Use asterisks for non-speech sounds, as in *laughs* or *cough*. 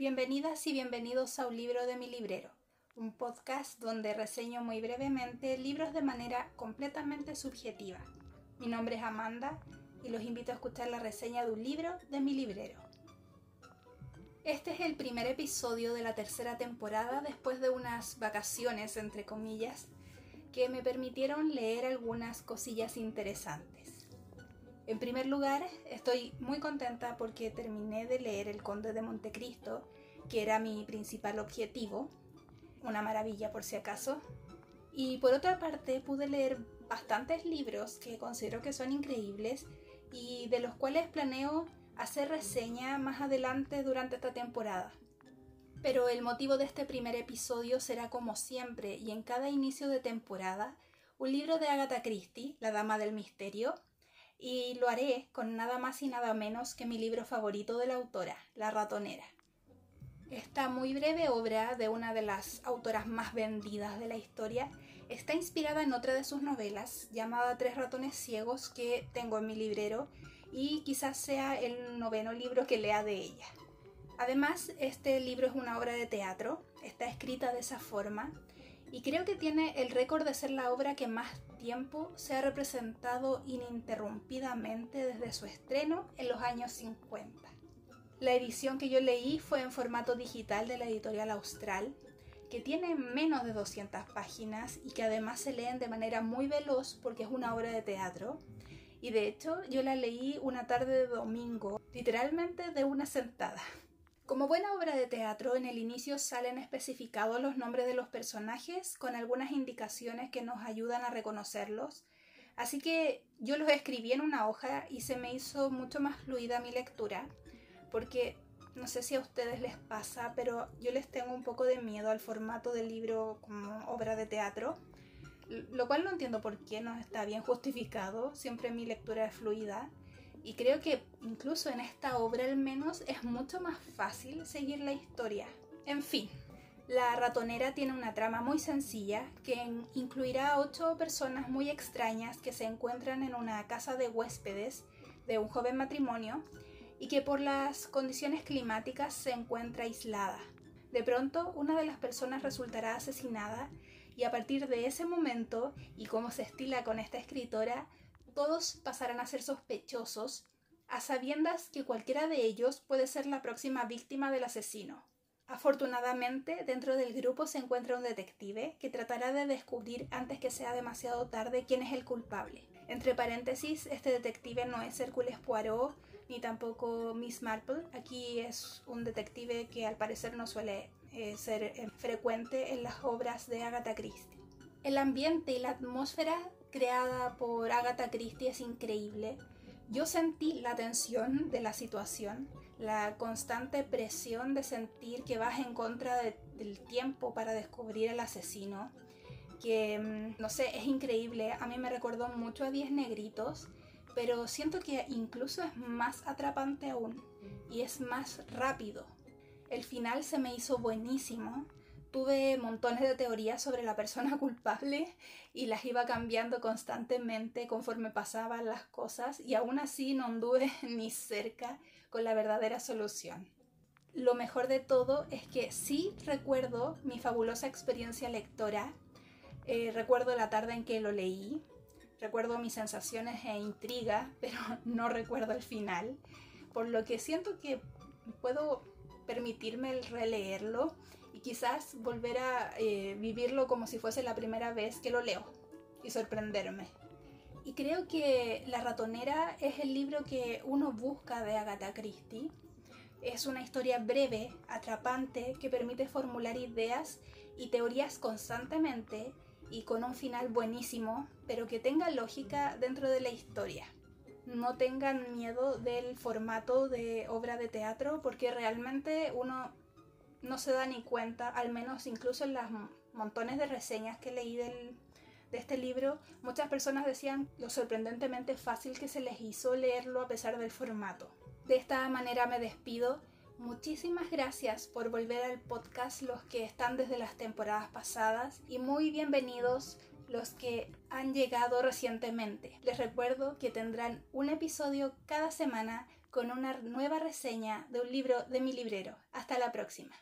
Bienvenidas y bienvenidos a un libro de mi librero, un podcast donde reseño muy brevemente libros de manera completamente subjetiva. Mi nombre es Amanda y los invito a escuchar la reseña de un libro de mi librero. Este es el primer episodio de la tercera temporada después de unas vacaciones, entre comillas, que me permitieron leer algunas cosillas interesantes. En primer lugar, estoy muy contenta porque terminé de leer El Conde de Montecristo, que era mi principal objetivo, una maravilla por si acaso. Y por otra parte, pude leer bastantes libros que considero que son increíbles y de los cuales planeo hacer reseña más adelante durante esta temporada. Pero el motivo de este primer episodio será como siempre y en cada inicio de temporada un libro de Agatha Christie, La Dama del Misterio, y lo haré con nada más y nada menos que mi libro favorito de la autora, La Ratonera. Esta muy breve obra de una de las autoras más vendidas de la historia está inspirada en otra de sus novelas llamada Tres ratones ciegos que tengo en mi librero y quizás sea el noveno libro que lea de ella. Además, este libro es una obra de teatro, está escrita de esa forma y creo que tiene el récord de ser la obra que más tiempo se ha representado ininterrumpidamente desde su estreno en los años 50. La edición que yo leí fue en formato digital de la editorial Austral, que tiene menos de 200 páginas y que además se leen de manera muy veloz porque es una obra de teatro y de hecho yo la leí una tarde de domingo, literalmente de una sentada. Como buena obra de teatro, en el inicio salen especificados los nombres de los personajes con algunas indicaciones que nos ayudan a reconocerlos. Así que yo los escribí en una hoja y se me hizo mucho más fluida mi lectura, porque no sé si a ustedes les pasa, pero yo les tengo un poco de miedo al formato del libro como obra de teatro lo cual no entiendo por qué no está bien justificado, siempre mi lectura es fluida y creo que incluso en esta obra al menos es mucho más fácil seguir la historia. En fin, la ratonera tiene una trama muy sencilla que incluirá a ocho personas muy extrañas que se encuentran en una casa de huéspedes de un joven matrimonio y que por las condiciones climáticas se encuentra aislada. De pronto, una de las personas resultará asesinada y a partir de ese momento, y como se estila con esta escritora, todos pasarán a ser sospechosos, a sabiendas que cualquiera de ellos puede ser la próxima víctima del asesino. Afortunadamente, dentro del grupo se encuentra un detective que tratará de descubrir antes que sea demasiado tarde quién es el culpable. Entre paréntesis, este detective no es Hércules Poirot ni tampoco Miss Marple. Aquí es un detective que al parecer no suele eh, ser eh, frecuente en las obras de Agatha Christie. El ambiente y la atmósfera creada por Agatha Christie es increíble. Yo sentí la tensión de la situación, la constante presión de sentir que vas en contra del tiempo para descubrir el asesino, que mm, no sé, es increíble. A mí me recordó mucho a Diez Negritos, pero siento que incluso es más atrapante aún y es más rápido. El final se me hizo buenísimo. Tuve montones de teorías sobre la persona *laughs* culpable y las iba cambiando constantemente conforme pasaban las cosas y aún así no anduve *laughs* ni cerca con la verdadera solución. Lo mejor de todo es que sí recuerdo mi fabulosa experiencia lectora, eh, recuerdo la tarde en que lo leí, recuerdo mis sensaciones e intriga, *laughs* pero no recuerdo el final, por lo que siento que puedo permitirme el releerlo quizás volver a eh, vivirlo como si fuese la primera vez que lo leo y sorprenderme. Y creo que La ratonera es el libro que uno busca de Agatha Christie. Es una historia breve, atrapante, que permite formular ideas y teorías constantemente y con un final buenísimo, pero que tenga lógica dentro de la historia no tengan miedo del formato de obra de teatro porque realmente uno no se da ni cuenta, al menos incluso en las montones de reseñas que leí de este libro, muchas personas decían lo sorprendentemente fácil que se les hizo leerlo a pesar del formato. De esta manera me despido. Muchísimas gracias por volver al podcast los que están desde las temporadas pasadas y muy bienvenidos los que han llegado recientemente. Les recuerdo que tendrán un episodio cada semana con una nueva reseña de un libro de mi librero. Hasta la próxima.